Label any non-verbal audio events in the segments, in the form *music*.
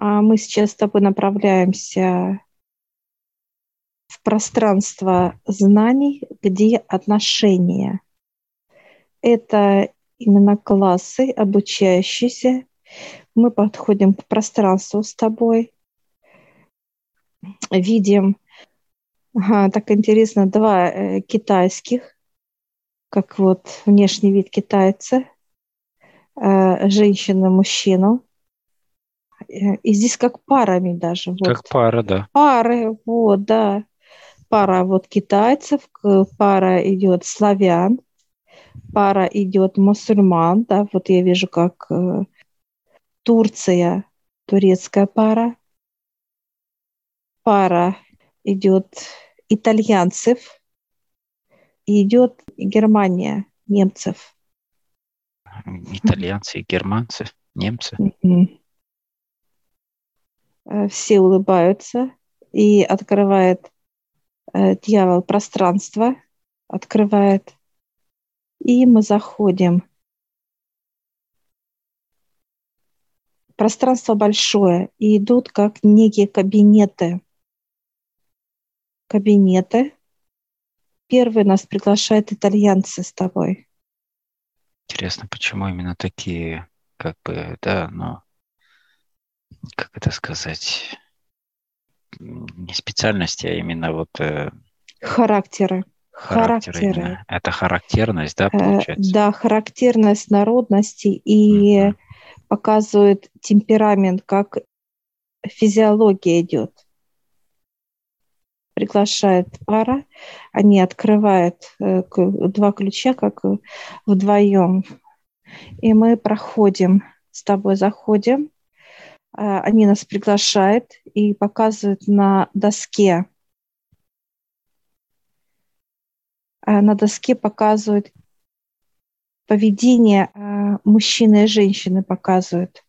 А мы сейчас с тобой направляемся в пространство знаний, где отношения. Это именно классы, обучающиеся. Мы подходим к пространству с тобой, видим, ага, так интересно, два э, китайских, как вот внешний вид китайца, э, женщина, мужчину. Э, и здесь как парами даже. Вот. Как пара, да. Пары, вот, да. Пара вот китайцев, пара идет славян, пара идет мусульман, да, вот я вижу, как э, Турция, турецкая пара, пара идет итальянцев, и идет Германия, немцев. Итальянцы и германцы, немцы. Э, все улыбаются, и открывает э, дьявол пространство, открывает и мы заходим. Пространство большое, и идут как некие кабинеты. Кабинеты. Первый нас приглашает итальянцы с тобой. Интересно, почему именно такие, как бы, да, но как это сказать, не специальности, а именно вот... Э, характеры. Характеры. Это характерность, да, э, получается? Да, характерность народности и угу. показывает темперамент, как физиология идет. Приглашает пара, они открывают э, два ключа, как вдвоем. И мы проходим, с тобой заходим, э, они нас приглашают и показывают на доске Э, на доске показывают поведение э, мужчины и женщины показывают.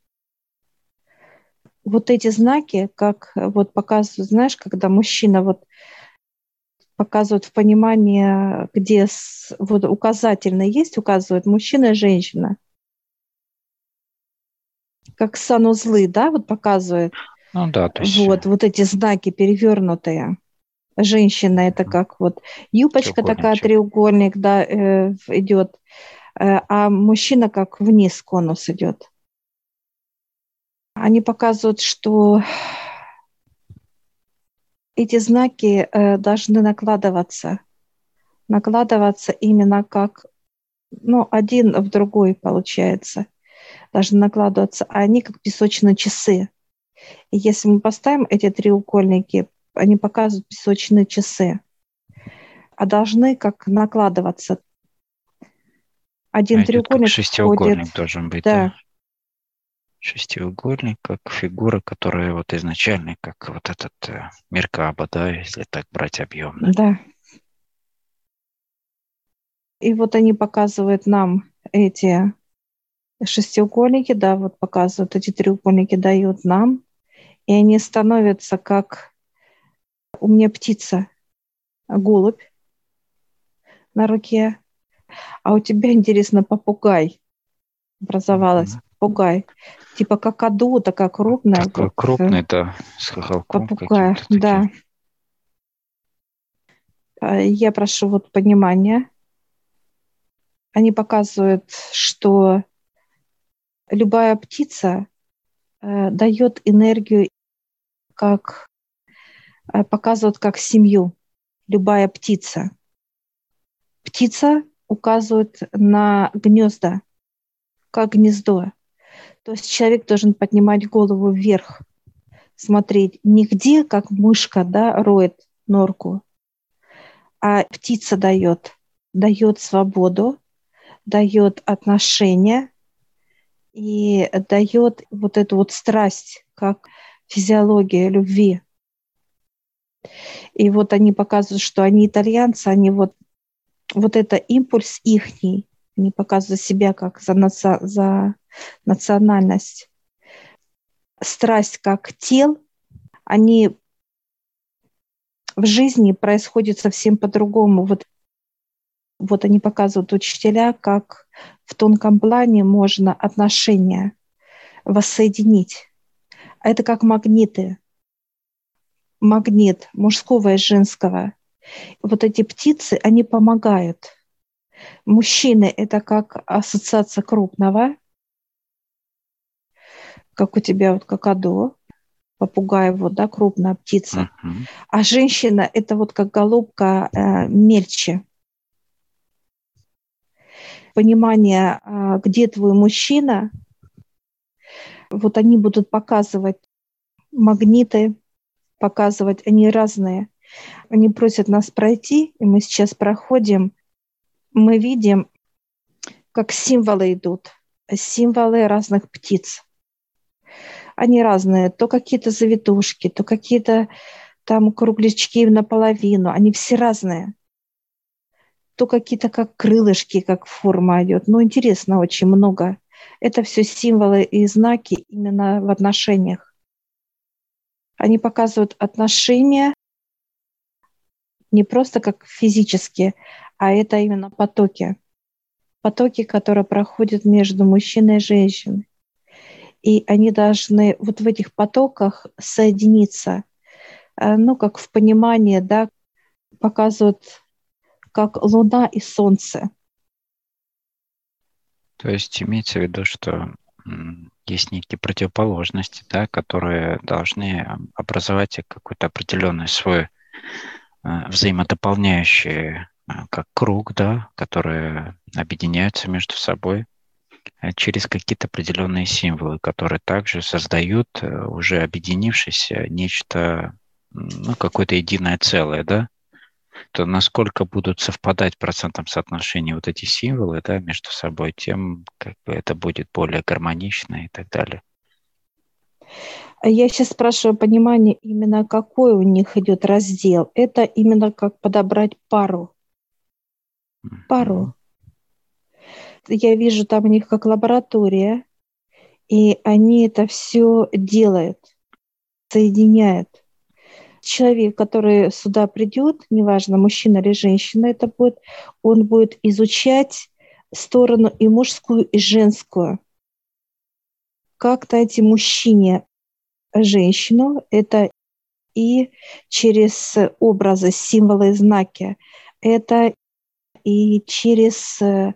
Вот эти знаки, как вот показывают, знаешь, когда мужчина вот показывают в понимании, где вот указательно есть, указывают мужчина и женщина. Как санузлы, да, вот показывает. Ну да, то есть... Вот, вот эти знаки перевернутые. Женщина это как вот юбочка такая треугольник, да, э, идет, э, а мужчина как вниз конус идет. Они показывают, что эти знаки э, должны накладываться, накладываться именно как, ну, один в другой получается, должны накладываться, а они как песочные часы. И если мы поставим эти треугольники они показывают песочные часы, а должны как накладываться. Один а треугольник шестиугольник входит, должен быть. Да. да. Шестиугольник, как фигура, которая вот изначально, как вот этот э, Меркаба, да, если так брать объемно. Да. И вот они показывают нам эти шестиугольники, да, вот показывают эти треугольники, дают нам, и они становятся как у меня птица, голубь на руке, а у тебя, интересно, попугай образовалась. Mm-hmm. Попугай. Типа как аду, такая крупная. Такой как, крупный, да, с хохолком. Попугай, да. А, я прошу вот понимания. Они показывают, что любая птица э, дает энергию как Э, показывают как семью, любая птица. Птица указывает на гнезда, как гнездо. То есть человек должен поднимать голову вверх, смотреть не где, как мышка да, роет норку, а птица дает, дает свободу, дает отношения и дает вот эту вот страсть, как физиология любви. И вот они показывают, что они итальянцы, они вот, вот это импульс ихний, они показывают себя как за, наци, за национальность. Страсть как тел, они в жизни происходят совсем по-другому. Вот, вот они показывают учителя, как в тонком плане можно отношения воссоединить. А это как магниты. Магнит мужского и женского. Вот эти птицы, они помогают. Мужчины – это как ассоциация крупного, как у тебя вот какадо, попугай, вот, да, крупная птица. Uh-huh. А женщина – это вот как голубка э, мельче. Понимание, э, где твой мужчина, вот они будут показывать магниты, показывать, они разные. Они просят нас пройти, и мы сейчас проходим. Мы видим, как символы идут, символы разных птиц. Они разные, то какие-то завитушки, то какие-то там круглячки наполовину, они все разные. То какие-то как крылышки, как форма идет. Ну, интересно очень много. Это все символы и знаки именно в отношениях. Они показывают отношения не просто как физически, а это именно потоки. Потоки, которые проходят между мужчиной и женщиной. И они должны вот в этих потоках соединиться. Э, ну, как в понимании, да, показывают, как Луна и Солнце. То есть имеется в виду, что есть некие противоположности, да, которые должны образовать какой-то определенный свой э, взаимодополняющий э, как круг, да, которые объединяются между собой э, через какие-то определенные символы, которые также создают уже объединившись нечто, ну, какое-то единое целое, да, то насколько будут совпадать в процентном соотношении вот эти символы да, между собой, тем как бы это будет более гармонично и так далее. Я сейчас спрашиваю понимание, именно какой у них идет раздел. Это именно как подобрать пару. Пару. Я вижу там у них как лаборатория, и они это все делают, соединяют человек, который сюда придет, неважно, мужчина или женщина это будет, он будет изучать сторону и мужскую, и женскую. Как найти мужчине женщину, это и через образы, символы, знаки, это и через э,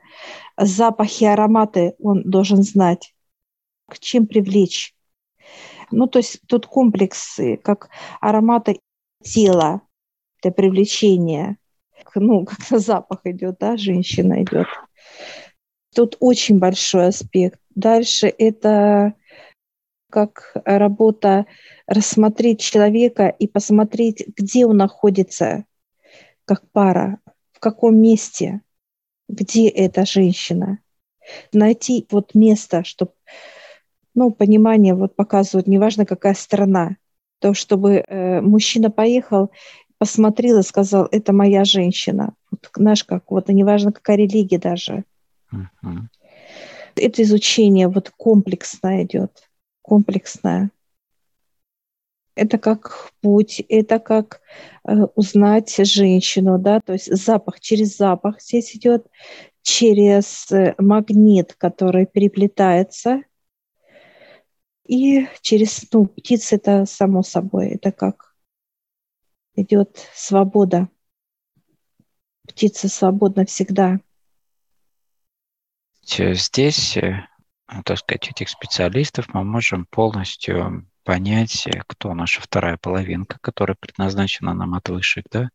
запахи, ароматы он должен знать, к чем привлечь. Ну, то есть тут комплексы, как ароматы тела для привлечения. Ну, *laughs* как-то запах идет, да, женщина идет. Тут очень большой аспект. Дальше это как работа рассмотреть человека и посмотреть, где он находится как пара, в каком месте, где эта женщина. Найти вот место, чтобы ну, понимание вот показывают, неважно какая страна, то чтобы э, мужчина поехал, посмотрел и сказал, это моя женщина. Вот, знаешь, как вот, неважно какая религия даже. Uh-huh. Это изучение вот комплексное идет, комплексное. Это как путь, это как э, узнать женщину, да, то есть запах, через запах здесь идет, через э, магнит, который переплетается – и через, ну, птицы это само собой, это как идет свобода. Птица свободна всегда. Здесь, э, так сказать, этих специалистов мы можем полностью понять, э, кто наша вторая половинка, которая предназначена нам от высших, да,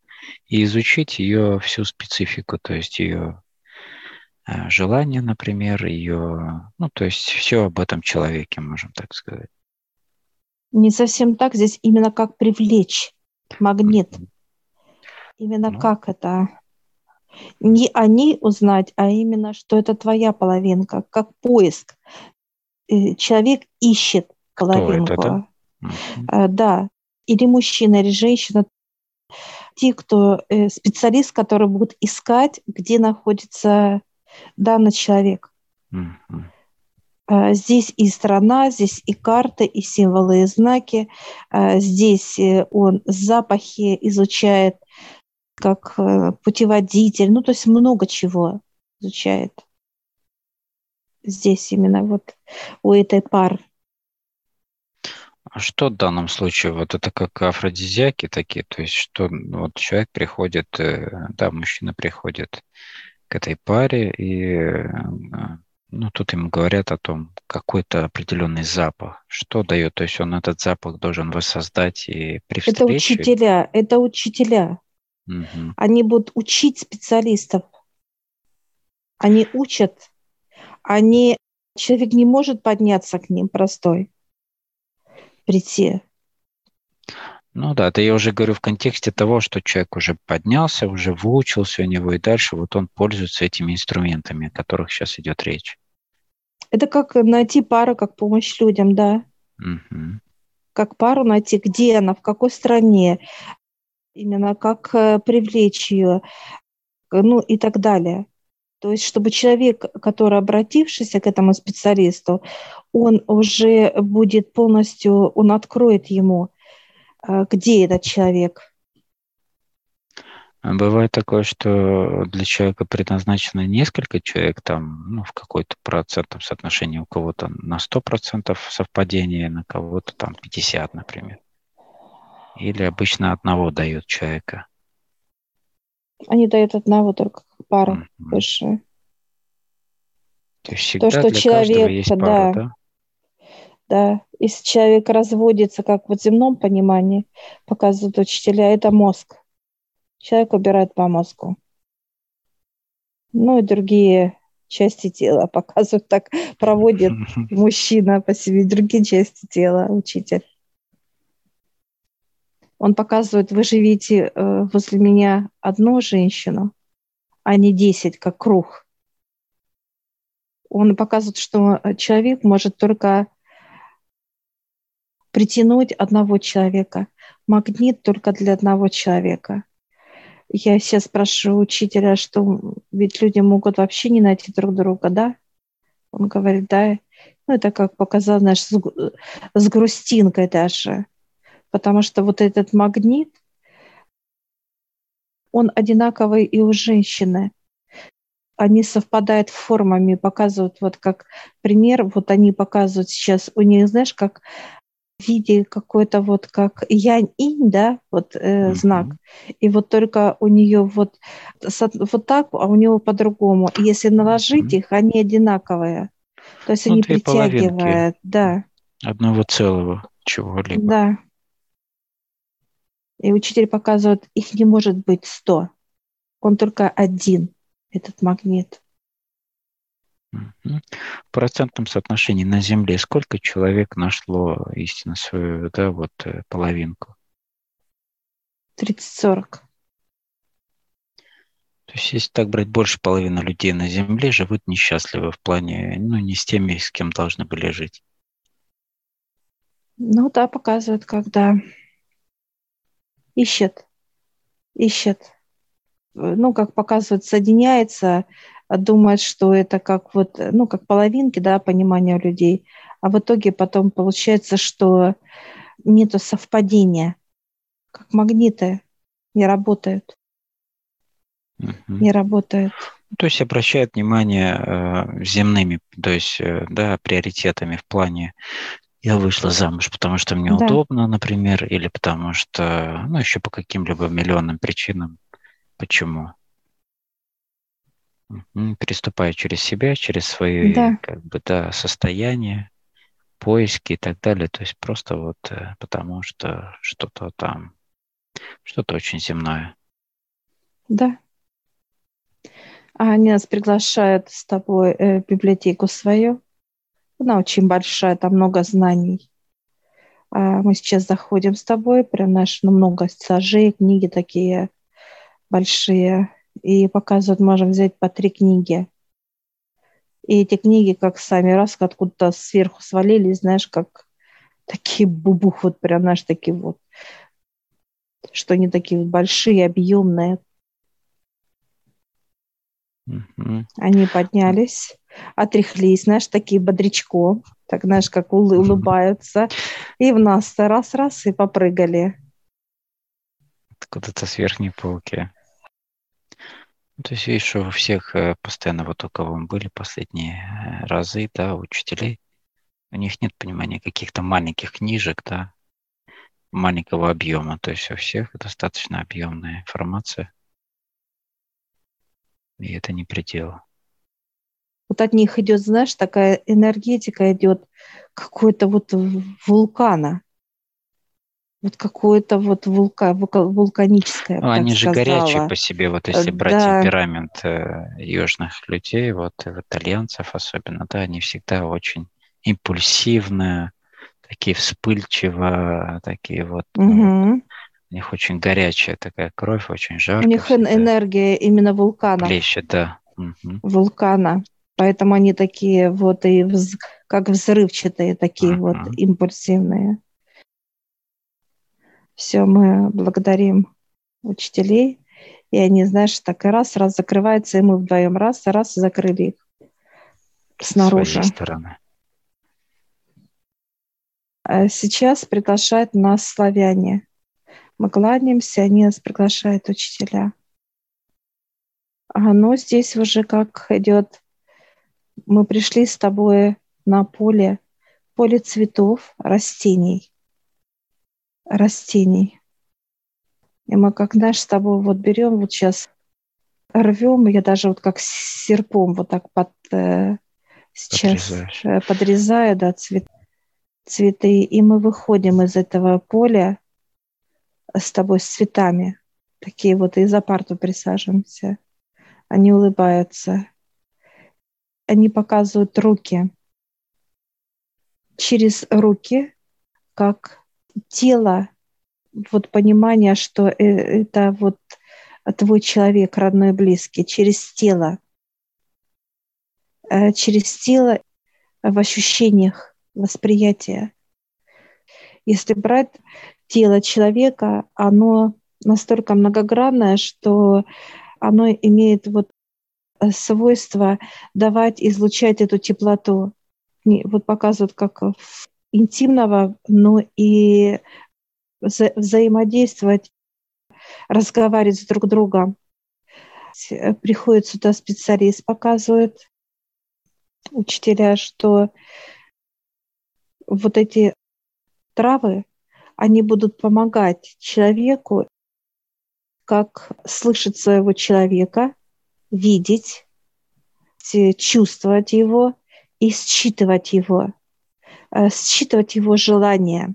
и изучить ее всю специфику, то есть ее желание, например, ее, ну, то есть все об этом человеке, можем так сказать. Не совсем так, здесь именно как привлечь магнит. Именно ну. как это? Не они узнать, а именно, что это твоя половинка, как поиск. Э, человек ищет половинку. Кто это, да? да. Или мужчина, или женщина. Те, кто специалист, который будет искать, где находится данный человек. Mm-hmm. Здесь и страна, здесь и карты, и символы, и знаки. А, здесь э, он запахи изучает как э, путеводитель. Ну, то есть много чего изучает. Здесь именно вот у этой пары. А что в данном случае? Вот это как афродизиаки такие, то есть что ну, вот человек приходит, э, да, мужчина приходит к этой паре, и э, ну, тут ему говорят о том, какой-то определенный запах. Что дает? То есть он этот запах должен воссоздать и при встрече... Это учителя, это учителя. Угу. Они будут учить специалистов. Они учат. Они... Человек не может подняться к ним простой, прийти. Ну да, это я уже говорю в контексте того, что человек уже поднялся, уже выучился у него, и дальше вот он пользуется этими инструментами, о которых сейчас идет речь. Это как найти пару, как помощь людям, да. Угу. Как пару найти, где она, в какой стране, именно как э, привлечь ее, ну и так далее. То есть, чтобы человек, который обратившийся к этому специалисту, он уже будет полностью, он откроет ему, где этот человек. А бывает такое, что для человека предназначено несколько человек, там, ну, в какой-то процентном соотношении, у кого-то на 100% совпадение, на кого-то там 50, например. Или обычно одного дают человека? Они дают одного только пару mm-hmm. выше. То есть всегда То, что для человек, есть пара, да, да? Да, если человек разводится, как в земном понимании, показывают учителя, это мозг. Человек убирает по мозгу. Ну и другие части тела *laughs* показывают, так проводит *laughs* мужчина по себе, другие части тела учитель. Он показывает, вы живите э, возле меня одну женщину, а не десять, как круг. Он показывает, что человек может только притянуть одного человека. Магнит только для одного человека. Я сейчас спрашиваю учителя, что ведь люди могут вообще не найти друг друга, да? Он говорит, да. Ну, это как показал, знаешь, с, с грустинкой даже потому что вот этот магнит, он одинаковый и у женщины. Они совпадают формами, показывают, вот как пример, вот они показывают сейчас, у них, знаешь, как в виде какой-то вот как янь-инь, да, вот э, mm-hmm. знак. И вот только у нее вот, вот так, а у него по-другому. Если наложить mm-hmm. их, они одинаковые. То есть ну, они притягивают, да. Одного целого чего-либо. Да. И учитель показывает, их не может быть сто. Он только один, этот магнит. В процентном соотношении на Земле сколько человек нашло истинно свою, да, вот э, половинку? 30-40. То есть, если так брать, больше половины людей на Земле живут несчастливы в плане, ну, не с теми, с кем должны были жить. Ну да, показывает, когда ищет, ищет. Ну, как показывает, соединяется, думает, что это как вот, ну, как половинки, да, понимания у людей. А в итоге потом получается, что нету совпадения, как магниты не работают. Угу. Не работают. То есть обращает внимание э, земными, то есть, э, да, приоритетами в плане я вышла замуж, потому что мне да. удобно, например, или потому что, ну, еще по каким-либо миллионным причинам. Почему? Переступая через себя, через свои, да. как бы, да, состояния, поиски и так далее. То есть просто вот э, потому что что-то там, что-то очень земное. Да. А они нас приглашают с тобой э, в библиотеку свою. Она очень большая, там много знаний. А мы сейчас заходим с тобой, прям наш, ну, много стажей, книги такие большие. И показывают, можем взять по три книги. И эти книги, как сами раз, откуда-то сверху свалились, знаешь, как такие бубух, вот прям, знаешь, такие вот, что они такие большие, объемные. Mm-hmm. Они поднялись отряхлись, знаешь, такие бодрячко, так, знаешь, как улыбаются, и в нас раз-раз и попрыгали. Откуда-то с верхней полки. Ну, то есть, видишь, что у всех э, постоянно вот у кого мы были последние э, разы, да, учителей, У них нет понимания каких-то маленьких книжек, да, маленького объема. То есть у всех достаточно объемная информация. И это не предел. Вот от них идет, знаешь, такая энергетика идет какой-то вот вулкана. Вот какое-то вот вулка, вулканическое. Ну, они же сказала. горячие по себе, вот если брать да. темперамент э, южных людей, вот итальянцев особенно, да, они всегда очень импульсивные, такие вспыльчивые, такие вот. Угу. Ну, у них очень горячая такая кровь, очень жаркая. У них всегда. энергия именно вулкана. Плещет, да. Угу. Вулкана. Поэтому они такие вот и вз, как взрывчатые, такие угу. вот импульсивные. Все, мы благодарим учителей. И они, знаешь, так и раз, раз закрываются, и мы вдвоем раз, раз закрыли их снаружи. С стороны. А сейчас приглашают нас славяне. Мы кланяемся, они нас приглашают учителя. А но здесь уже как идет, мы пришли с тобой на поле, поле цветов, растений растений. И мы как, знаешь, с тобой вот берем, вот сейчас рвем, я даже вот как серпом вот так под, э, сейчас э, подрезаю, да, цвет, цветы, и мы выходим из этого поля с тобой с цветами. Такие вот и за парту присаживаемся. Они улыбаются. Они показывают руки. Через руки, как тело, вот понимание, что э, это вот твой человек, родной, близкий, через тело, э, через тело в ощущениях, восприятия. Если брать тело человека, оно настолько многогранное, что оно имеет вот свойство давать, излучать эту теплоту. Вот показывают, как в интимного, но и вза- взаимодействовать, разговаривать с друг другом. Приходит сюда специалист, показывает учителя, что вот эти травы, они будут помогать человеку, как слышать своего человека, видеть, чувствовать его и считывать его. Э, считывать его желания.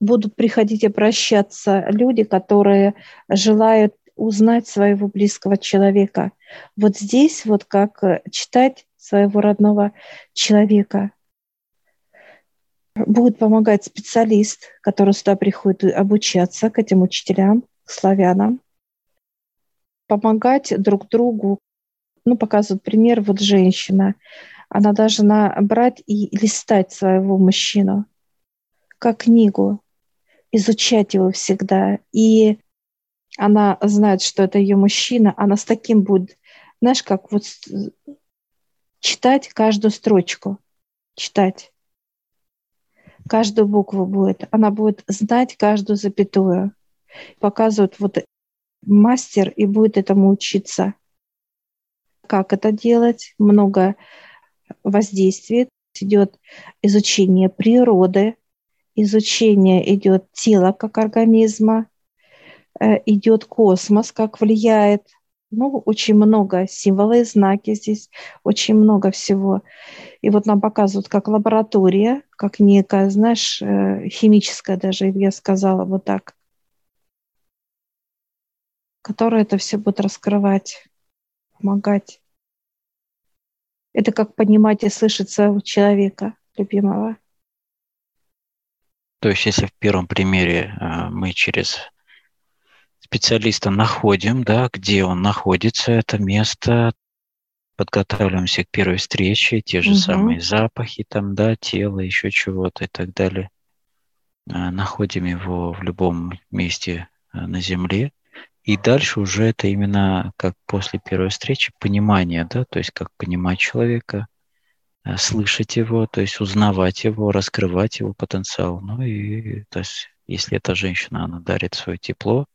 Будут приходить обращаться люди, которые желают узнать своего близкого человека. Вот здесь вот как э, читать своего родного человека. Будет помогать специалист, который сюда приходит обучаться к этим учителям, к славянам. Помогать друг другу. Ну, показывают пример, вот женщина она должна брать и листать своего мужчину как книгу, изучать его всегда. И она знает, что это ее мужчина, она с таким будет, знаешь, как вот читать каждую строчку, читать. Каждую букву будет. Она будет знать каждую запятую. Показывает вот мастер и будет этому учиться. Как это делать? Много воздействие, идет изучение природы, изучение идет тела как организма, э, идет космос, как влияет. Ну, очень много символов и знаки здесь, очень много всего. И вот нам показывают как лаборатория, как некая, знаешь, э, химическая даже, я сказала вот так, которая это все будет раскрывать, помогать. Это как понимать и слышать своего человека, любимого. То есть, если в первом примере э, мы через специалиста находим, да, где он находится, это место, подготавливаемся к первой встрече, те же угу. самые запахи, там, да, тело, еще чего-то и так далее. Э, находим его в любом месте э, на Земле. И дальше уже это именно как после первой встречи понимание, да, то есть как понимать человека, э, слышать его, то есть узнавать его, раскрывать его потенциал. Ну и то есть если эта женщина, она дарит свое тепло,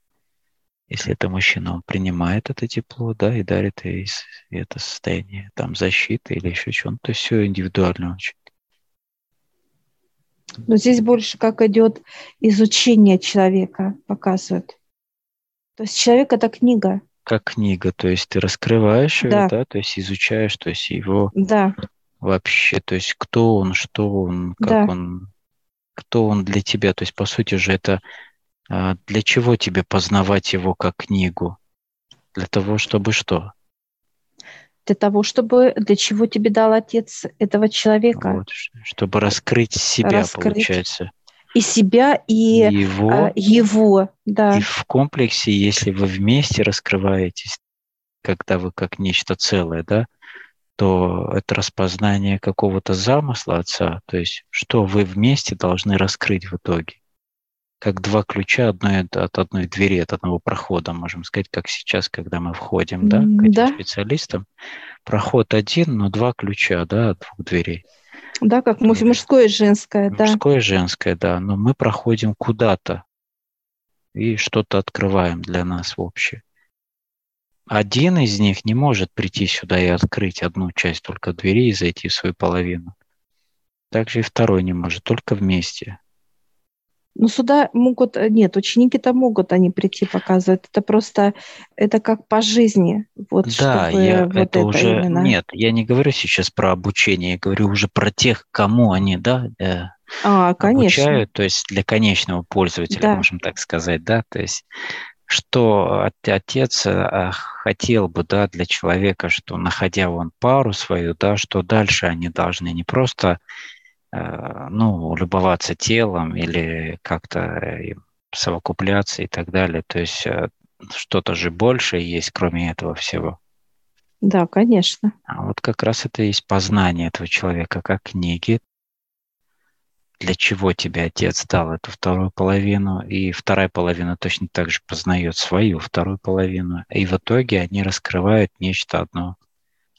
Если это мужчина, он принимает это тепло, да, и дарит ей это состояние там защиты или еще чего-то. То есть все индивидуально очень. Но здесь больше как идет изучение человека, показывает. То есть человек это книга. Как книга, то есть ты раскрываешь да. ее, да, то есть изучаешь, то есть его да. вообще, то есть кто он, что он, как да. он, кто он для тебя. То есть, по сути же, это а, для чего тебе познавать его как книгу? Для того, чтобы что? Для того, чтобы для чего тебе дал отец этого человека? Вот, чтобы раскрыть себя, раскрыть. получается. И себя, и его, а, его, да. И в комплексе, если вы вместе раскрываетесь, когда вы как нечто целое, да, то это распознание какого-то замысла отца, то есть что вы вместе должны раскрыть в итоге как два ключа одной, от одной двери, от одного прохода, можем сказать, как сейчас, когда мы входим да, к этим да. специалистам. Проход один, но два ключа да, от двух дверей. Да, как мужское и женское, да. Мужское и женское, да. Но мы проходим куда-то и что-то открываем для нас в общее. Один из них не может прийти сюда и открыть одну часть только двери и зайти в свою половину. Также и второй не может, только вместе. Ну, сюда могут, э, нет, ученики-то могут они прийти показывать. Это просто, это как по жизни. Вот, да, я, вот это, это уже, именно. нет, я не говорю сейчас про обучение, я говорю уже про тех, кому они, да, э, а, конечно. обучают, то есть для конечного пользователя, да. можем так сказать, да, то есть что отец э, хотел бы, да, для человека, что находя он пару свою, да, что дальше они должны не просто ну, любоваться телом или как-то э, совокупляться и так далее. То есть э, что-то же большее есть, кроме этого всего. Да, конечно. А вот как раз это и есть познание этого человека, как книги. Для чего тебе отец дал эту вторую половину, и вторая половина точно так же познает свою вторую половину, и в итоге они раскрывают нечто одно,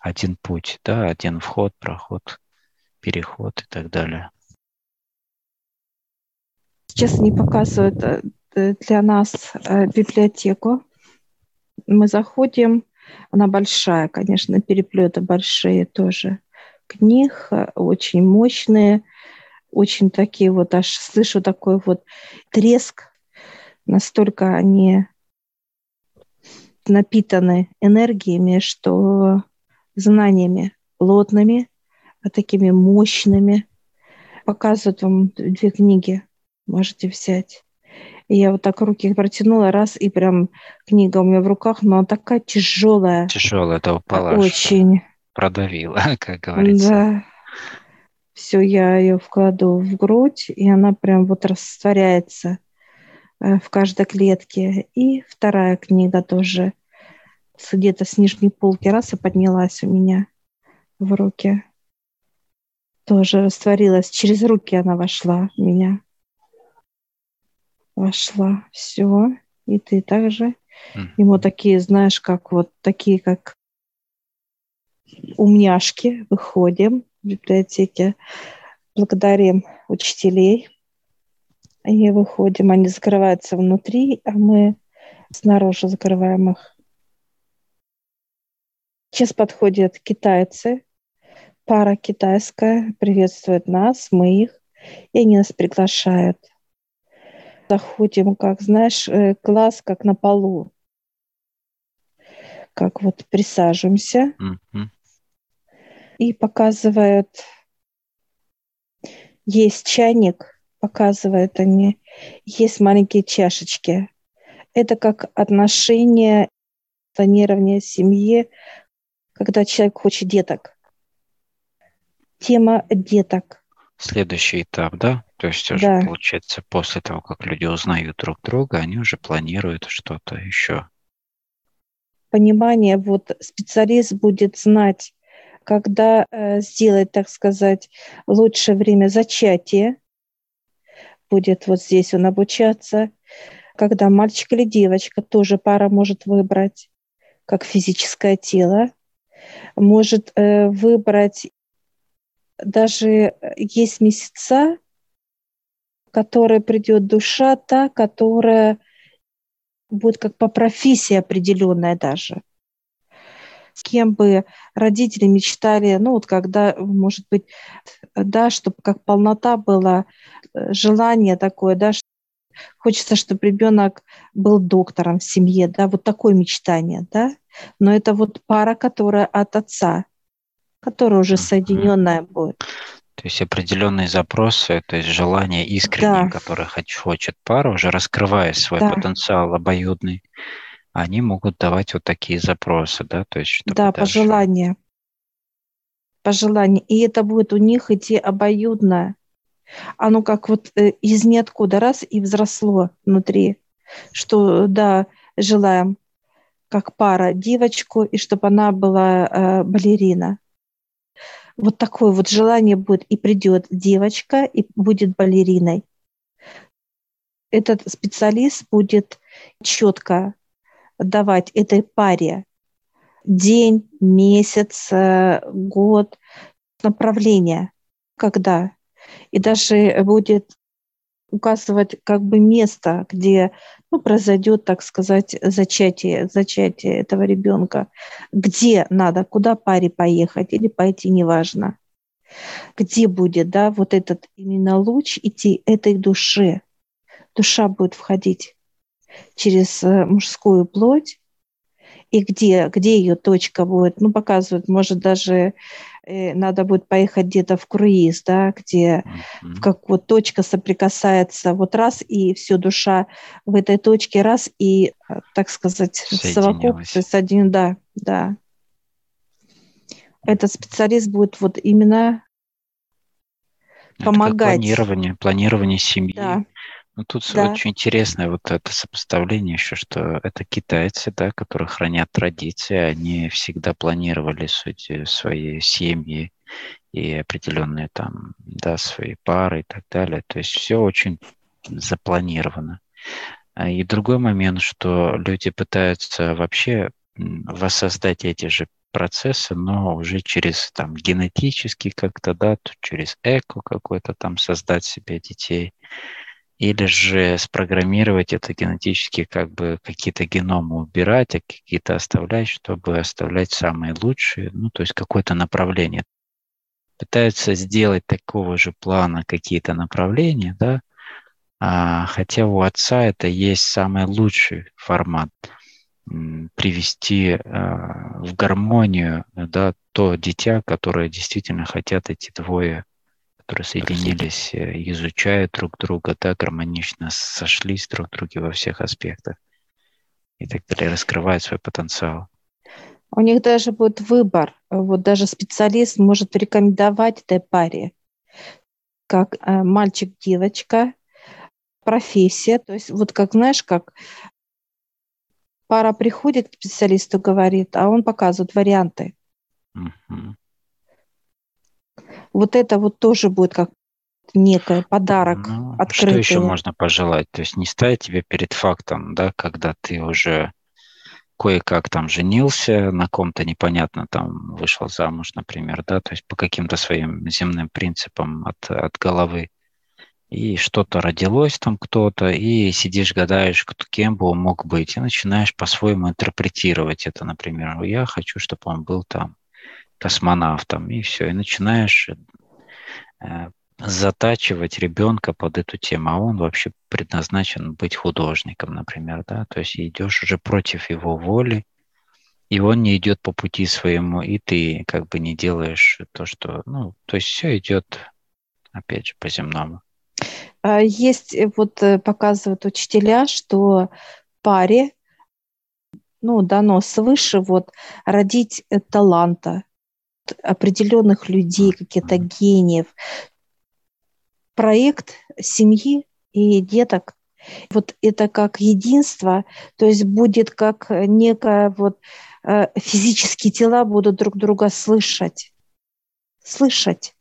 один путь, да, один вход, проход переход и так далее. Сейчас они показывают э, э, для нас э, библиотеку. Мы заходим, она большая, конечно, переплеты большие тоже книг, очень мощные, очень такие вот, аж слышу такой вот треск, настолько они напитаны энергиями, что знаниями плотными, такими мощными. Показывают вам две книги, можете взять. И я вот так руки протянула, раз, и прям книга у меня в руках, но она такая тяжелая. Тяжелая, это упала. Очень. Продавила, *laughs* как говорится. Да. Все, я ее вкладу в грудь, и она прям вот растворяется э, в каждой клетке. И вторая книга тоже где-то с нижней полки раз и поднялась у меня в руки тоже растворилась. Через руки она вошла в меня. Вошла. Все. И ты также. Ему такие, знаешь, как вот такие, как умняшки. Выходим в библиотеке. Благодарим учителей. И выходим. Они закрываются внутри, а мы снаружи закрываем их. Сейчас подходят китайцы, пара китайская приветствует нас, мы их, и они нас приглашают. Заходим, как, знаешь, э, класс, как на полу. Как вот присаживаемся. Mm-hmm. И показывают, есть чайник, показывают они, есть маленькие чашечки. Это как отношение, планирование семьи, когда человек хочет деток тема деток. Следующий этап, да? То есть уже да. получается после того, как люди узнают друг друга, они уже планируют что-то еще. Понимание, вот специалист будет знать, когда э, сделать, так сказать, лучшее время зачатия, будет вот здесь он обучаться, когда мальчик или девочка тоже пара может выбрать, как физическое тело, может э, выбрать даже э, есть месяца, в которые придет душа та, которая будет как по профессии определенная даже. С кем бы родители мечтали, ну вот когда, может быть, да, чтобы как полнота была, э, желание такое, да, хочется, чтобы ребенок был доктором в семье, да, вот такое мечтание, да, но это вот пара, которая от отца, которая уже соединенная будет. То есть определенные запросы, то есть желание искреннее, да. которое хочет пара, уже раскрывая свой да. потенциал обоюдный, они могут давать вот такие запросы, да? То есть, да, дальше... пожелания. Пожелания. И это будет у них идти обоюдно. Оно как вот э, из ниоткуда раз и взросло внутри, что, да, желаем как пара девочку, и чтобы она была э, балерина вот такое вот желание будет, и придет девочка, и будет балериной. Этот специалист будет четко давать этой паре день, месяц, э, год, направление, когда. И даже будет указывать как бы место, где ну, произойдет, так сказать, зачатие, зачатие этого ребенка. Где надо, куда паре поехать или пойти, неважно. Где будет, да, вот этот именно луч идти этой душе. Душа будет входить через э, мужскую плоть, и где, где ее точка будет, ну, показывают, может, даже надо будет поехать где-то в круиз, да, где mm-hmm. как вот точка соприкасается вот раз, и все, душа в этой точке раз, и, э, так сказать, совокупность один, да, да. Этот специалист будет вот именно помогать. планирование, планирование семьи, да. Ну, тут да. очень интересное вот это сопоставление еще, что это китайцы, да, которые хранят традиции, они всегда планировали сути, свои семьи и определенные там, да, свои пары и так далее. То есть все очень запланировано. А, и другой момент, что люди пытаются вообще воссоздать эти же процессы, но уже через там генетически как-то, да, через эко какой-то там создать себе детей или же спрограммировать это генетически, как бы какие-то геномы убирать, а какие-то оставлять, чтобы оставлять самые лучшие, ну, то есть какое-то направление. Пытаются сделать такого же плана какие-то направления, да, а, хотя у отца это есть самый лучший формат привести а, в гармонию да, то дитя, которое действительно хотят эти двое которые соединились, э, изучают друг друга, да, гармонично сошлись друг друге во всех аспектах и так далее, раскрывают свой потенциал. У них даже будет выбор. Вот даже специалист может рекомендовать этой паре, как э, мальчик-девочка, профессия. То есть вот как, знаешь, как пара приходит к специалисту, говорит, а он показывает варианты. Uh-huh вот это вот тоже будет как некий подарок ну, открытый. Что еще можно пожелать? То есть не ставить тебя перед фактом, да, когда ты уже кое-как там женился, на ком-то непонятно там вышел замуж, например, да, то есть по каким-то своим земным принципам от, от головы, и что-то родилось там кто-то, и сидишь, гадаешь, кто, кем бы он мог быть, и начинаешь по-своему интерпретировать это, например, я хочу, чтобы он был там космонавтом, и все, и начинаешь э, затачивать ребенка под эту тему, а он вообще предназначен быть художником, например, да, то есть идешь уже против его воли, и он не идет по пути своему, и ты как бы не делаешь то, что, ну, то есть все идет, опять же, по земному. А, есть, э, вот э, показывают учителя, что паре, ну, дано свыше вот родить таланта, определенных людей, каких-то гениев. Проект семьи и деток вот это как единство, то есть будет как некое вот э, физические тела будут друг друга слышать, слышать.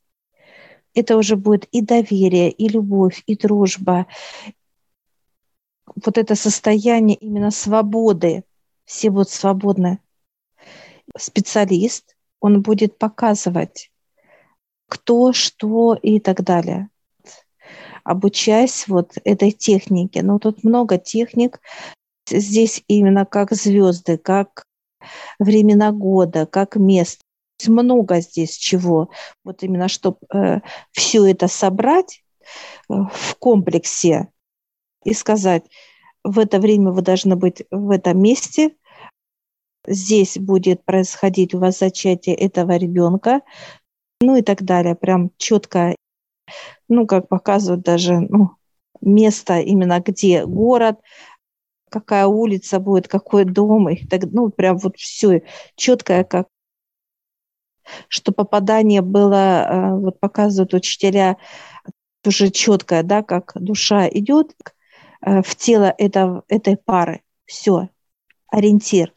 Это уже будет и доверие, и любовь, и дружба. Вот это состояние именно свободы. Все будут свободны. Специалист, он будет показывать, кто, что и так далее. Обучаясь вот этой технике. Ну, тут много техник. здесь именно как звезды, как времена года, как место. Много здесь чего. Вот именно, чтобы э, все это собрать э, в комплексе и сказать, в это время вы должны быть в этом месте, здесь будет происходить у вас зачатие этого ребенка, ну и так далее. Прям четко, ну, как показывают даже ну, место именно где город, какая улица будет, какой дом, и так, ну, прям вот все четкое, как что попадание было, э, вот показывают учителя, уже четкое, да, как душа идет э, в тело это, этой пары. Все, ориентир.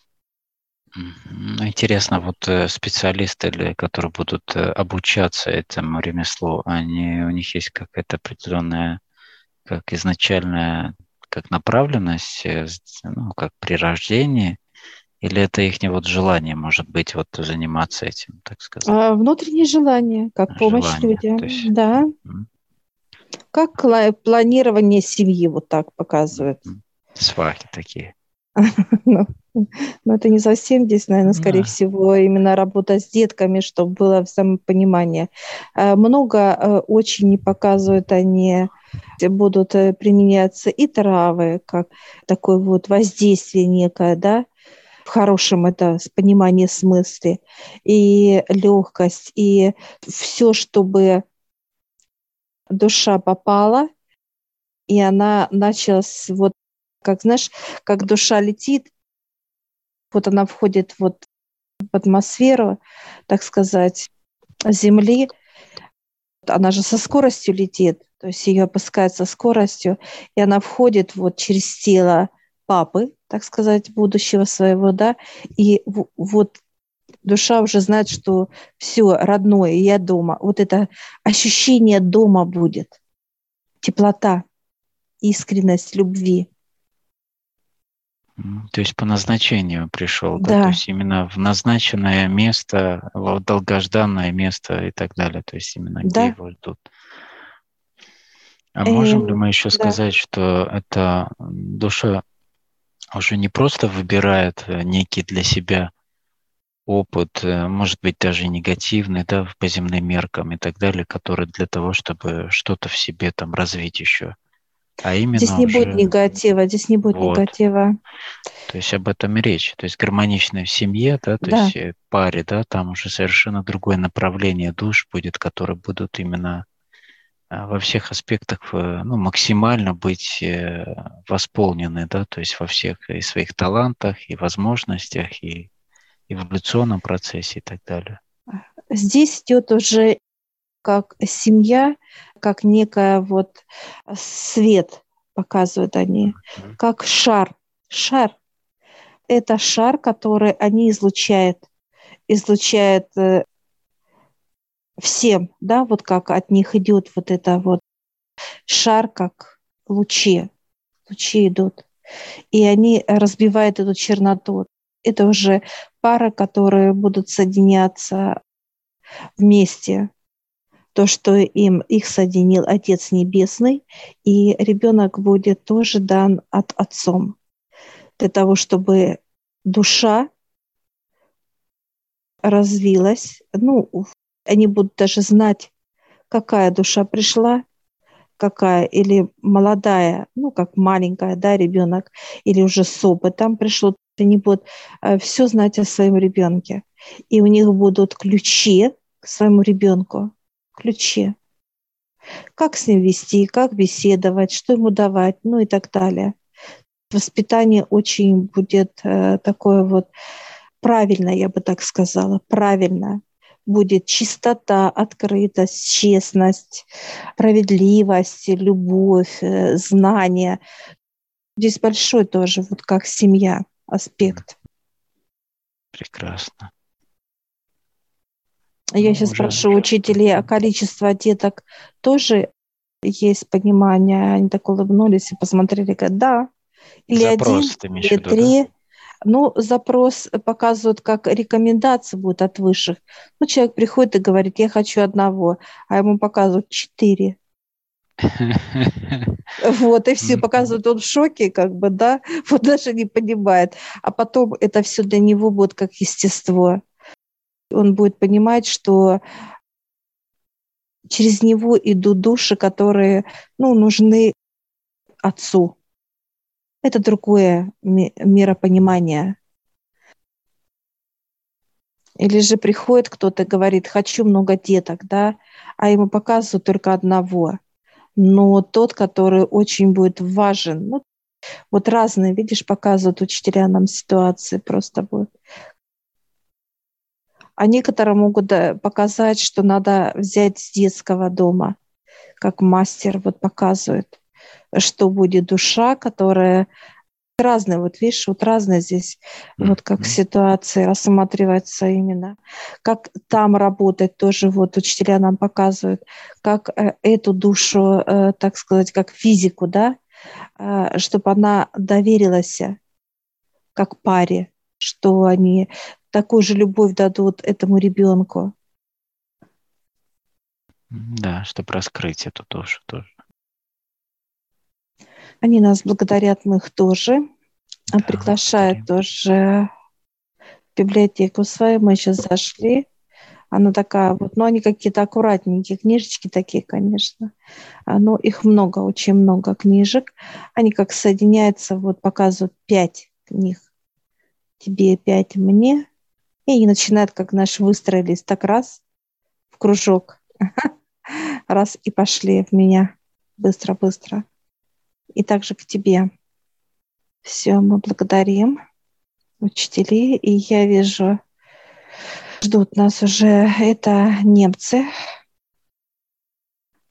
Ну, интересно, вот э, специалисты, которые будут обучаться этому ремеслу, они, у них есть какая-то определенная, как изначальная как направленность, э, ну, как при рождении, или это их вот желание, может быть, вот заниматься этим, так сказать? А, внутреннее желание, как желание, помощь людям. Есть... Да. Mm-hmm. Как планирование семьи вот так показывает. Mm-hmm. Свахи такие. *laughs* ну, ну, это не совсем здесь, наверное, скорее да. всего, именно работа с детками, чтобы было самопонимание. А, много э, очень не показывают они будут э, применяться и травы, как такое вот воздействие некое, да, в хорошем это понимание смысле, и легкость, и все, чтобы душа попала, и она начала вот, как знаешь, как душа летит, вот она входит вот в атмосферу, так сказать, Земли, она же со скоростью летит, то есть ее опускает со скоростью, и она входит вот через тело папы, так сказать, будущего своего, да, и вот душа уже знает, что все родное, я дома. Вот это ощущение дома будет, теплота, искренность любви. То есть по назначению пришел, да. да? То есть именно в назначенное место, в долгожданное место и так далее. То есть именно где да. его ждут. А можем ли мы еще да. сказать, что эта душа уже не просто выбирает э, некий для себя опыт, э, может быть, даже негативный, да, по земным меркам и так далее, который для того, чтобы что-то в себе там развить еще, а именно здесь не уже... будет негатива, здесь не будет вот. негатива. То есть об этом и речь. То есть гармоничная в семье, да, то да. есть э, паре, да, там уже совершенно другое направление душ будет, которые будут именно а, во всех аспектах э, ну, максимально быть э, восполнены, да, то есть во всех и своих талантах, и возможностях, и эволюционном процессе и так далее. Здесь идет уже как семья, как некая вот свет показывают они, как шар. Шар. Это шар, который они излучают. Излучают э, всем, да, вот как от них идет вот это вот шар, как лучи. Лучи идут. И они разбивают эту черноту. Это уже пары, которые будут соединяться вместе то, что им их соединил Отец Небесный, и ребенок будет тоже дан от Отцом для того, чтобы душа развилась. Ну, они будут даже знать, какая душа пришла, какая, или молодая, ну, как маленькая, да, ребенок, или уже с опытом пришло, они будут э, все знать о своем ребенке. И у них будут ключи к своему ребенку ключе. Как с ним вести, как беседовать, что ему давать, ну и так далее. Воспитание очень будет э, такое вот правильно, я бы так сказала, правильно. Будет чистота, открытость, честность, справедливость, любовь, э, знание. Здесь большой тоже, вот как семья, аспект. Прекрасно. Я сейчас спрошу учителей, а количество деток тоже есть понимание? Они так улыбнулись и посмотрели, говорят, да. Или запрос, один, или виду, три. Да? Ну, запрос показывают, как рекомендации будут от высших. Ну, человек приходит и говорит, я хочу одного, а ему показывают четыре. Вот, и все показывают, он в шоке, как бы, да, *laughs* вот даже не понимает. А потом это все для него будет как естество. Он будет понимать, что через него идут души, которые, ну, нужны отцу. Это другое миропонимание. Или же приходит кто-то, говорит, хочу много деток, да, а ему показывают только одного. Но тот, который очень будет важен, ну, вот разные, видишь, показывают учителя нам ситуации просто будет. А некоторые могут показать, что надо взять с детского дома, как мастер вот показывает, что будет душа, которая разные, вот видишь, вот разные здесь, mm-hmm. вот как ситуации рассматривается именно. Как там работать тоже, вот учителя нам показывают, как э, эту душу, э, так сказать, как физику, да, э, чтобы она доверилась как паре, что они такую же любовь дадут этому ребенку. Да, чтобы раскрыть эту душу тоже. Они нас благодарят, мы их тоже. Да, приглашают тоже в библиотеку свою. Мы сейчас зашли. Она такая вот, ну, они какие-то аккуратненькие, книжечки такие, конечно. А, но их много, очень много книжек. Они как соединяются, вот показывают пять книг. Тебе пять, мне. И они начинают, как наши выстроились, так раз в кружок. *laughs* Раз и пошли в меня. Быстро-быстро и также к тебе. Все, мы благодарим учителей, и я вижу, ждут нас уже, это немцы.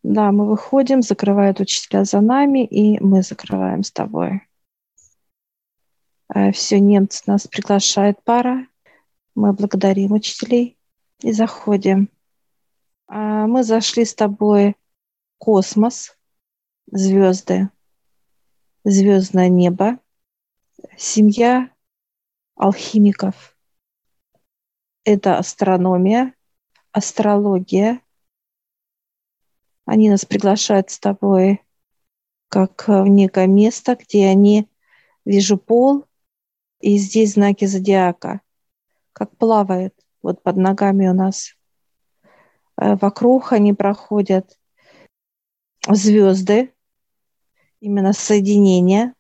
Да, мы выходим, закрывают учителя за нами, и мы закрываем с тобой. А, Все, немцы нас приглашает пара. Мы благодарим учителей и заходим. А, мы зашли с тобой в космос, звезды звездное небо, семья алхимиков. Это астрономия, астрология. Они нас приглашают с тобой как в некое место, где они, вижу пол, и здесь знаки зодиака, как плавают вот под ногами у нас. Э, вокруг они проходят звезды, именно соединение,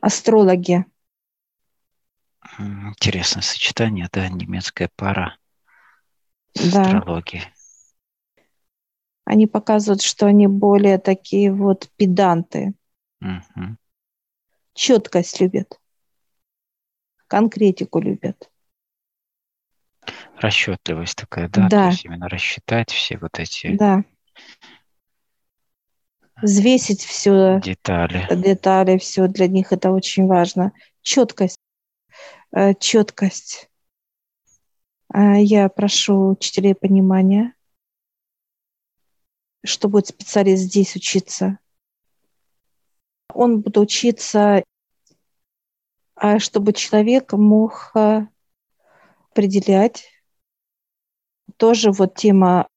астрологи. Интересное сочетание, да, немецкая пара да. астрологии. Они показывают, что они более такие вот педанты. Угу. Четкость любят. Конкретику любят. Расчетливость такая, да? да. То есть именно рассчитать все вот эти да взвесить все детали. детали, все для них это очень важно. Четкость, э, четкость. А я прошу учителей понимания, что будет специалист здесь учиться. Он будет учиться, а чтобы человек мог э, определять тоже вот тема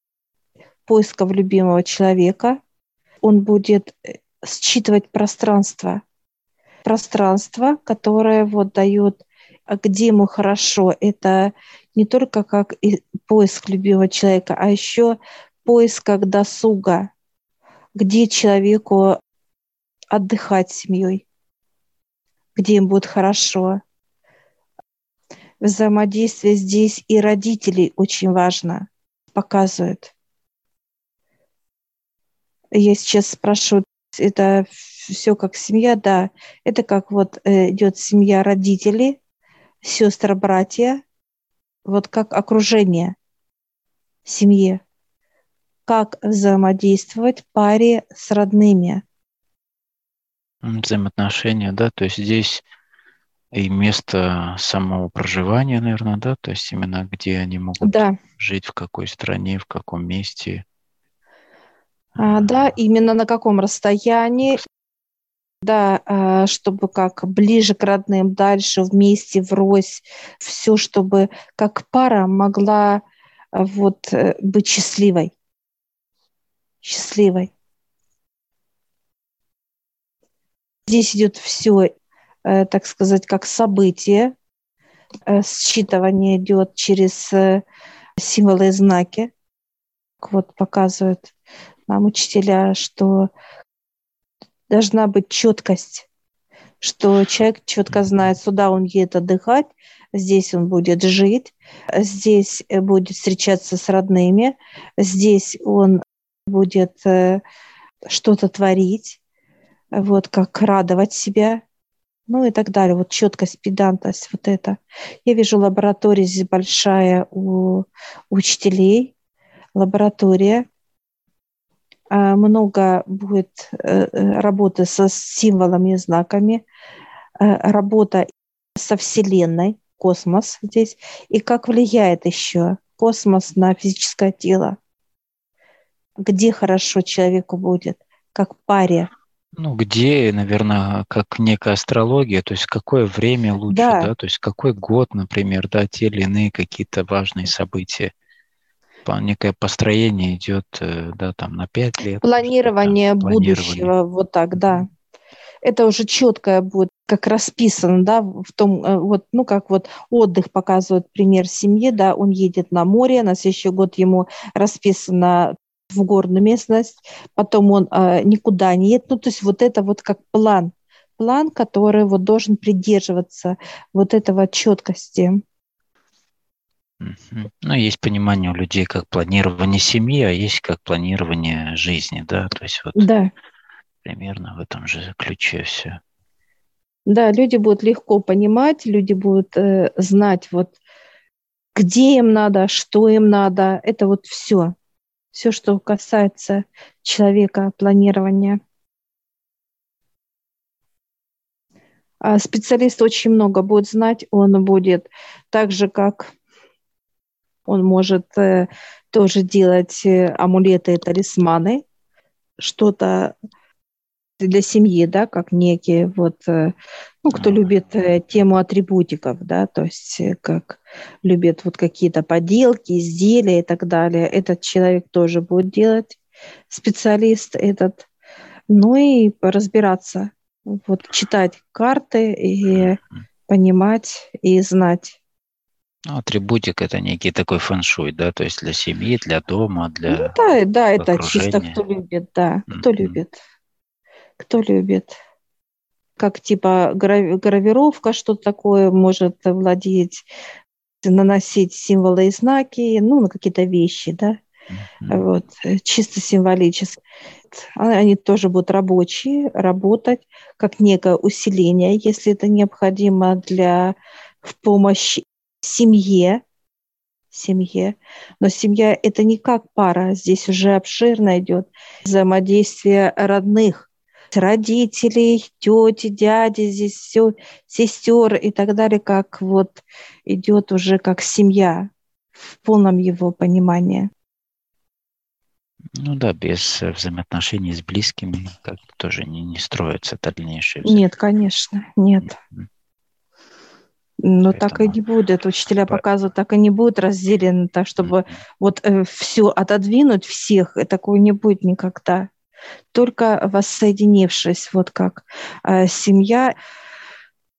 поисков любимого человека – он будет э, считывать пространство. Пространство, которое вот дает, а где ему хорошо. Это не только как поиск любимого человека, а еще поиск как досуга, где человеку отдыхать с семьей, где им будет хорошо. Взаимодействие здесь и родителей очень важно, показывают. Я сейчас спрашиваю, это все как семья, да. Это как вот э, идет семья родителей, сестры, братья, вот как окружение семье. Как взаимодействовать паре с родными. Взаимоотношения, да, то есть здесь и место самого проживания, наверное, да, то есть именно где они могут да. жить, в какой стране, в каком месте. А, да, именно на каком расстоянии, да, а, чтобы как ближе к родным, дальше, вместе, врозь, все, чтобы как пара могла а, вот э, быть счастливой. Счастливой. Здесь идет все, э, так сказать, как событие. Э, считывание идет через э, символы и знаки. Вот показывают нам учителя, что должна быть четкость, что человек четко знает, сюда он едет отдыхать, здесь он будет жить, здесь будет встречаться с родными, здесь он будет что-то творить, вот как радовать себя, ну и так далее. Вот четкость, педантность, вот это. Я вижу лаборатория здесь большая у, учителей, лаборатория. А, много будет э, э, работы со символами и знаками, э, работа со Вселенной, космос здесь, и как влияет еще космос на физическое тело. Где хорошо человеку будет, как паре – ну, где, наверное, как некая астрология, то есть какое время лучше, да, да то есть какой год, например, да, те или иные какие-то важные события. Некое построение идет, э, да, там на пять лет. Планирование будущего, вот так, да. Это уже четкое будет, как расписано, да, в том, э, вот, ну, как вот отдых показывает пример семьи, да, он едет на море, на следующий год ему расписано в горную местность, потом он э, никуда не едет. Ну, то есть вот это вот как план, план, который вот должен придерживаться вот этого четкости. Ну, есть понимание у людей как планирование семьи, а есть как планирование жизни, да, то есть вот да. примерно в этом же ключе все. Да, люди будут легко понимать, люди будут э, знать вот где им надо, что им надо, это вот все все, что касается человека, планирования. А специалист очень много будет знать, он будет так же, как он может э, тоже делать э, амулеты и талисманы, что-то для семьи, да, как некие вот, э, ну, кто любит э, тему атрибутиков, да, то есть э, как любит вот какие-то поделки, изделия и так далее, этот человек тоже будет делать, специалист этот, ну и разбираться, вот читать карты и понимать и знать. Ну, атрибутик это некий такой фэншуй, да, то есть для семьи, для дома, для. Ну, да, да, это чисто кто любит, да, кто mm-hmm. любит кто любит. Как типа гравировка, что-то такое может владеть, наносить символы и знаки, ну, на какие-то вещи, да, mm-hmm. вот, чисто символически. Они тоже будут рабочие, работать как некое усиление, если это необходимо для в помощь семье, семье. Но семья – это не как пара, здесь уже обширно идет взаимодействие родных родителей, тети, дяди, здесь сестер и так далее, как вот идет уже как семья в полном его понимании. Ну да, без взаимоотношений с близкими как тоже не, не строится дальнейшее. Нет, конечно, нет. Mm-hmm. Но Поэтому... так и не будет. Учителя показывают, так и не будет разделено, так чтобы mm-hmm. вот э, все отодвинуть всех, такого не будет никогда только воссоединившись, вот как э, семья,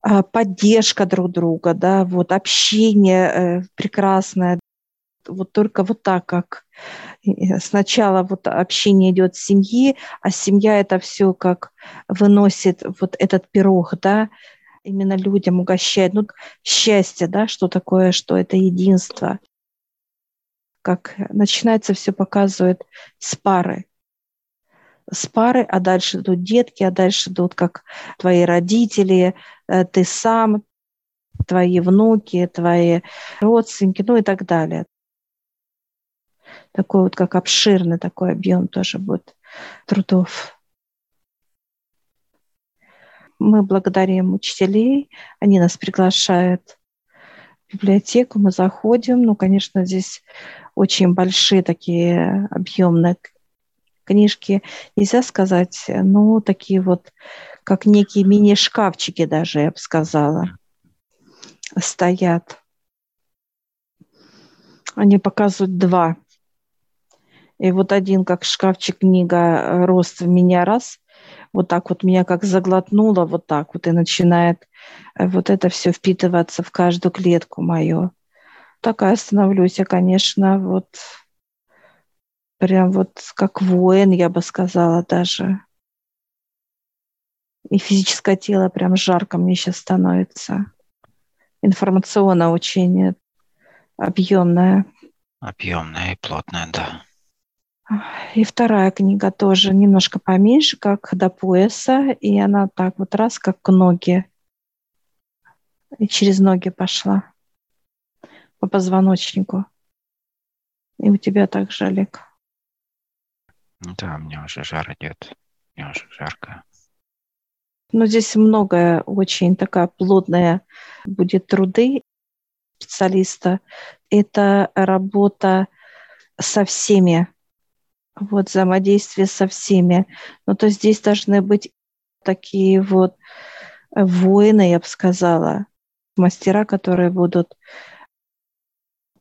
э, поддержка друг друга, да, вот общение э, прекрасное, вот только вот так, как сначала вот общение идет с семьи, а семья это все как выносит вот этот пирог, да, именно людям угощает, ну, счастье, да, что такое, что это единство, как начинается все показывает с пары, с пары, а дальше идут детки, а дальше идут как твои родители, э, ты сам, твои внуки, твои родственники, ну и так далее. Такой вот как обширный такой объем тоже будет трудов. Мы благодарим учителей, они нас приглашают в библиотеку, мы заходим. Ну, конечно, здесь очень большие такие объемные книжки, нельзя сказать, ну, такие вот, как некие мини-шкафчики даже, я бы сказала, стоят. Они показывают два. И вот один, как шкафчик, книга «Рост в меня раз», вот так вот меня как заглотнуло, вот так вот и начинает э, вот это все впитываться в каждую клетку мою. Такая становлюсь я, конечно, вот прям вот как воин, я бы сказала даже. И физическое тело прям жарко мне сейчас становится. Информационное очень объемное. Объемное и плотное, да. И вторая книга тоже немножко поменьше, как до пояса, и она так вот раз, как к ноги. И через ноги пошла по позвоночнику. И у тебя также, Олег. Да, мне уже жар идет. Мне уже жарко. Но здесь многое очень такая плотная будет труды специалиста. Это работа со всеми вот взаимодействие со всеми. Но то здесь должны быть такие вот воины, я бы сказала, мастера, которые будут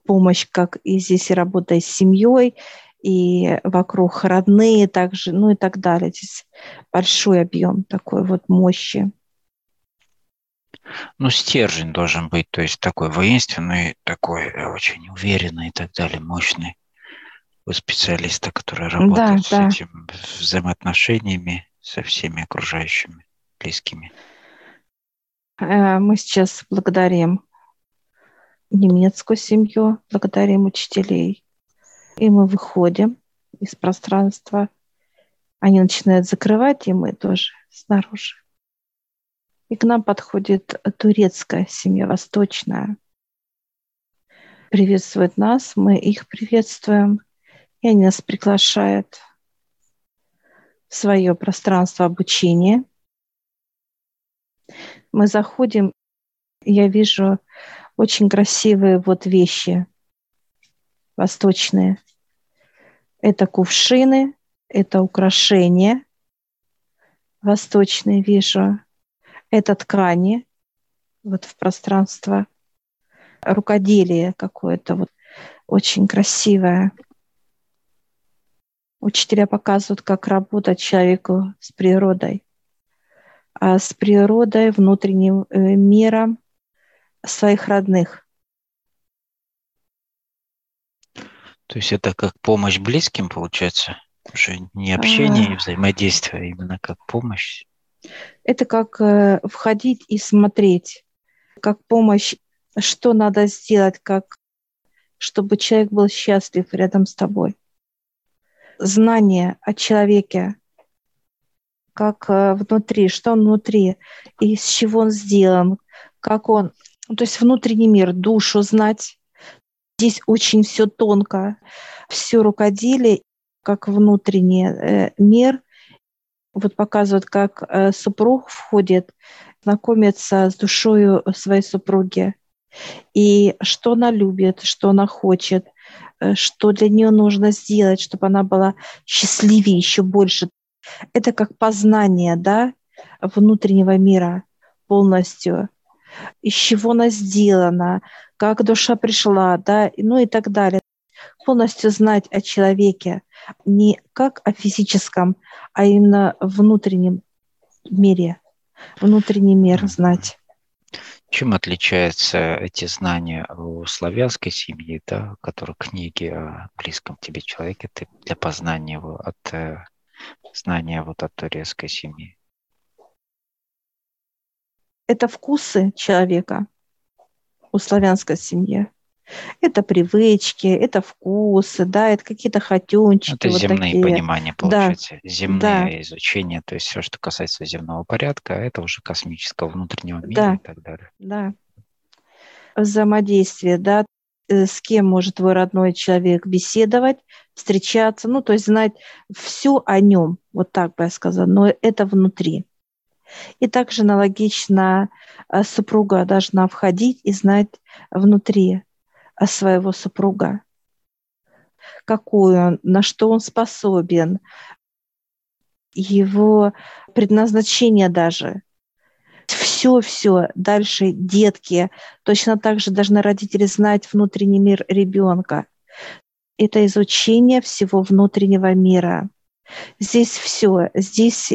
помощь, как и здесь и работа с семьей, и вокруг родные также, ну и так далее. Здесь большой объем такой вот мощи. Ну, стержень должен быть, то есть такой воинственный, такой э, очень уверенный и так далее, мощный у специалиста, который работает да, с да. этими взаимоотношениями со всеми окружающими, близкими. Э, мы сейчас благодарим немецкую семью, благодарим учителей. И мы выходим из пространства. Они начинают закрывать, и мы тоже снаружи. И к нам подходит турецкая семья, восточная. Приветствует нас, мы их приветствуем. И они нас приглашают в свое пространство обучения. Мы заходим, я вижу очень красивые вот вещи восточные. Это кувшины, это украшения восточные вижу. Это ткани вот в пространство. Рукоделие какое-то вот очень красивое. Учителя показывают, как работать человеку с природой, а с природой, внутренним э, миром своих родных. То есть это как помощь близким, получается? Уже не общение, а... не взаимодействие, а именно как помощь? Это как э, входить и смотреть, как помощь, что надо сделать, как чтобы человек был счастлив рядом с тобой знание о человеке, как э, внутри, что он внутри, и из чего он сделан, как он, ну, то есть внутренний мир, душу знать. Здесь очень все тонко, все рукоделие, как внутренний э, мир. Вот показывают, как э, супруг входит, знакомится с душой своей супруги, и что она любит, что она хочет – Э, что для нее нужно сделать, чтобы она была счастливее еще больше. Это как познание, да, внутреннего мира полностью, из чего она сделана, как душа пришла, да, ну и так далее. Полностью знать о человеке не как о физическом, а именно внутреннем мире, внутренний мир знать. Чем отличаются эти знания у славянской семьи, да, которые книги о близком тебе человеке ты для познания его от э, знания вот от турецкой семьи? Это вкусы человека у славянской семьи. Это привычки, это вкусы, да, это какие-то хотенчики. Это вот земные такие. понимания, получается. Да. Земные да. изучения, то есть все, что касается земного порядка, это уже космического внутреннего мира да. и так далее. Да. Взаимодействие, да, э, с кем может твой родной человек беседовать, встречаться, ну, то есть знать все о нем, вот так бы я сказала, но это внутри. И также аналогично э, супруга должна входить и знать внутри своего супруга, какой он, на что он способен, его предназначение даже. Все-все. Дальше детки. Точно так же должны родители знать внутренний мир ребенка. Это изучение всего внутреннего мира. Здесь все. Здесь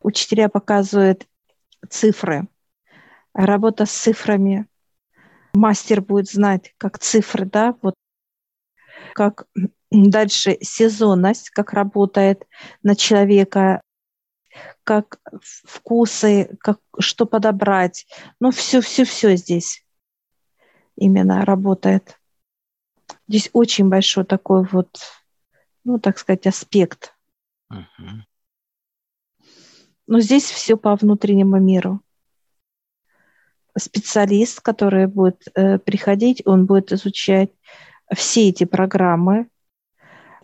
Учителя показывают цифры, работа с цифрами. Мастер будет знать, как цифры, да, вот как дальше сезонность, как работает на человека, как вкусы, как, что подобрать. Ну, все-все-все здесь именно работает. Здесь очень большой такой вот, ну, так сказать, аспект. Uh-huh. Но здесь все по внутреннему миру. Специалист, который будет э, приходить, он будет изучать все эти программы,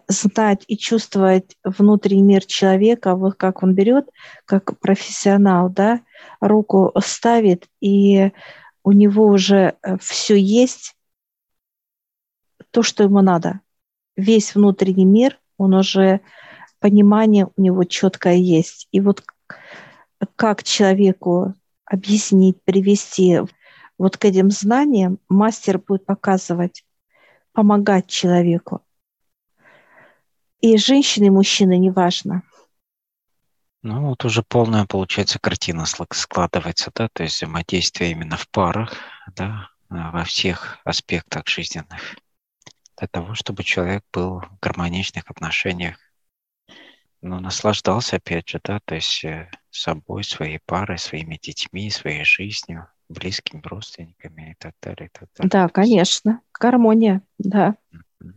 знать и чувствовать внутренний мир человека, вот как он берет, как профессионал, да, руку ставит, и у него уже э, все есть, то, что ему надо. Весь внутренний мир, он уже, понимание у него четкое есть. И вот как человеку объяснить, привести вот к этим знаниям, мастер будет показывать, помогать человеку. И женщины, и мужчины, неважно. Ну, вот уже полная, получается, картина складывается, да, то есть взаимодействие именно в парах, да, во всех аспектах жизненных, для того, чтобы человек был в гармоничных отношениях, ну, наслаждался, опять же, да, то есть э, собой, своей парой, своими детьми, своей жизнью, близкими родственниками и так далее. И так далее. Да, конечно, гармония, да. Mm-hmm.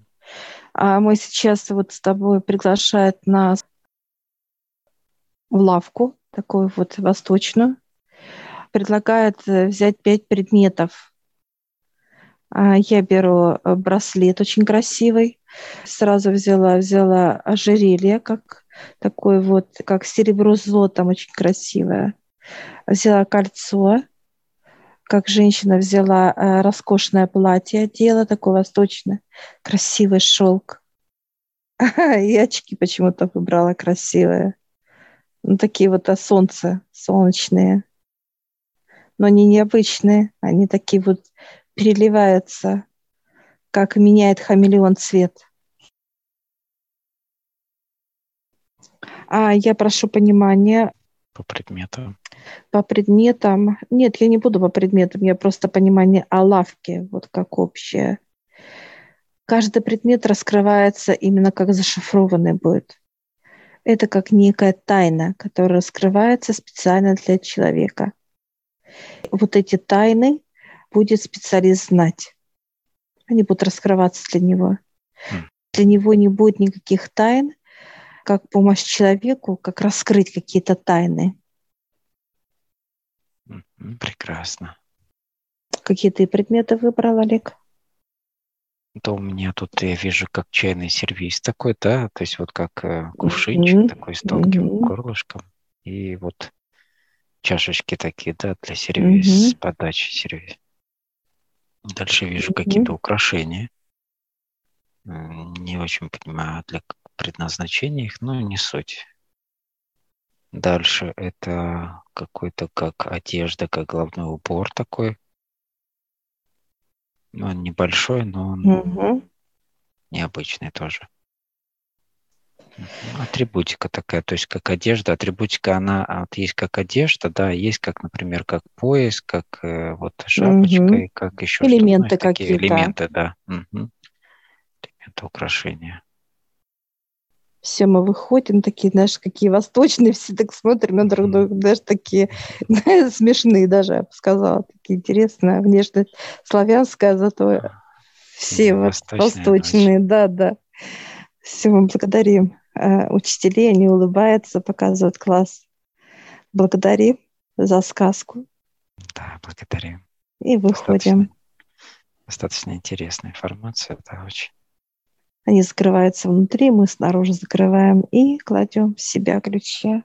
А мы сейчас вот с тобой приглашают нас в лавку, такую вот восточную. Предлагают э, взять пять предметов. А я беру э, браслет очень красивый. Сразу взяла, взяла ожерелье, как такое вот, как серебро с золотом, очень красивое. Взяла кольцо, как женщина взяла э, роскошное платье, одела такое восточное, красивый шелк. *laughs* И очки почему-то выбрала красивые. Ну, такие вот а солнце, солнечные. Но они необычные. Они такие вот переливаются, как меняет хамелеон цвет. А я прошу понимания. По предметам. По предметам. Нет, я не буду по предметам, я просто понимание о лавке, вот как общее. Каждый предмет раскрывается именно как зашифрованный будет. Это как некая тайна, которая раскрывается специально для человека. Вот эти тайны будет специалист знать. Они будут раскрываться для него. Mm. Для него не будет никаких тайн, как помощь человеку, как раскрыть какие-то тайны. Прекрасно. Какие ты предметы выбрал, Олег? то у меня тут я вижу как чайный сервис такой, да, то есть вот как э, кувшинчик mm-hmm. такой с тонким mm-hmm. горлышком. И вот чашечки такие, да, для сервис, mm-hmm. подачи сервис. Дальше вижу mm-hmm. какие-то украшения. Не очень понимаю для предназначения их, но не суть. Дальше это какой-то как одежда, как головной убор такой ну, он небольшой, но он угу. необычный тоже. Атрибутика такая, то есть как одежда. Атрибутика, она а вот есть как одежда, да, есть как, например, как пояс, как э, вот шапочка угу. и как еще элементы какие-то. Элементы, да. Угу. Элементы украшения все, мы выходим, такие, знаешь, какие восточные, все так смотрим на друг друга, даже такие *laughs* смешные даже, я бы сказала, такие интересные, внешность славянская, зато все вот восточные, да, да. Все, мы благодарим э, учителей, они улыбаются, показывают класс. Благодарим за сказку. Да, благодарим. И выходим. Достаточно, достаточно интересная информация, да, очень. Они закрываются внутри, мы снаружи закрываем и кладем в себя ключи.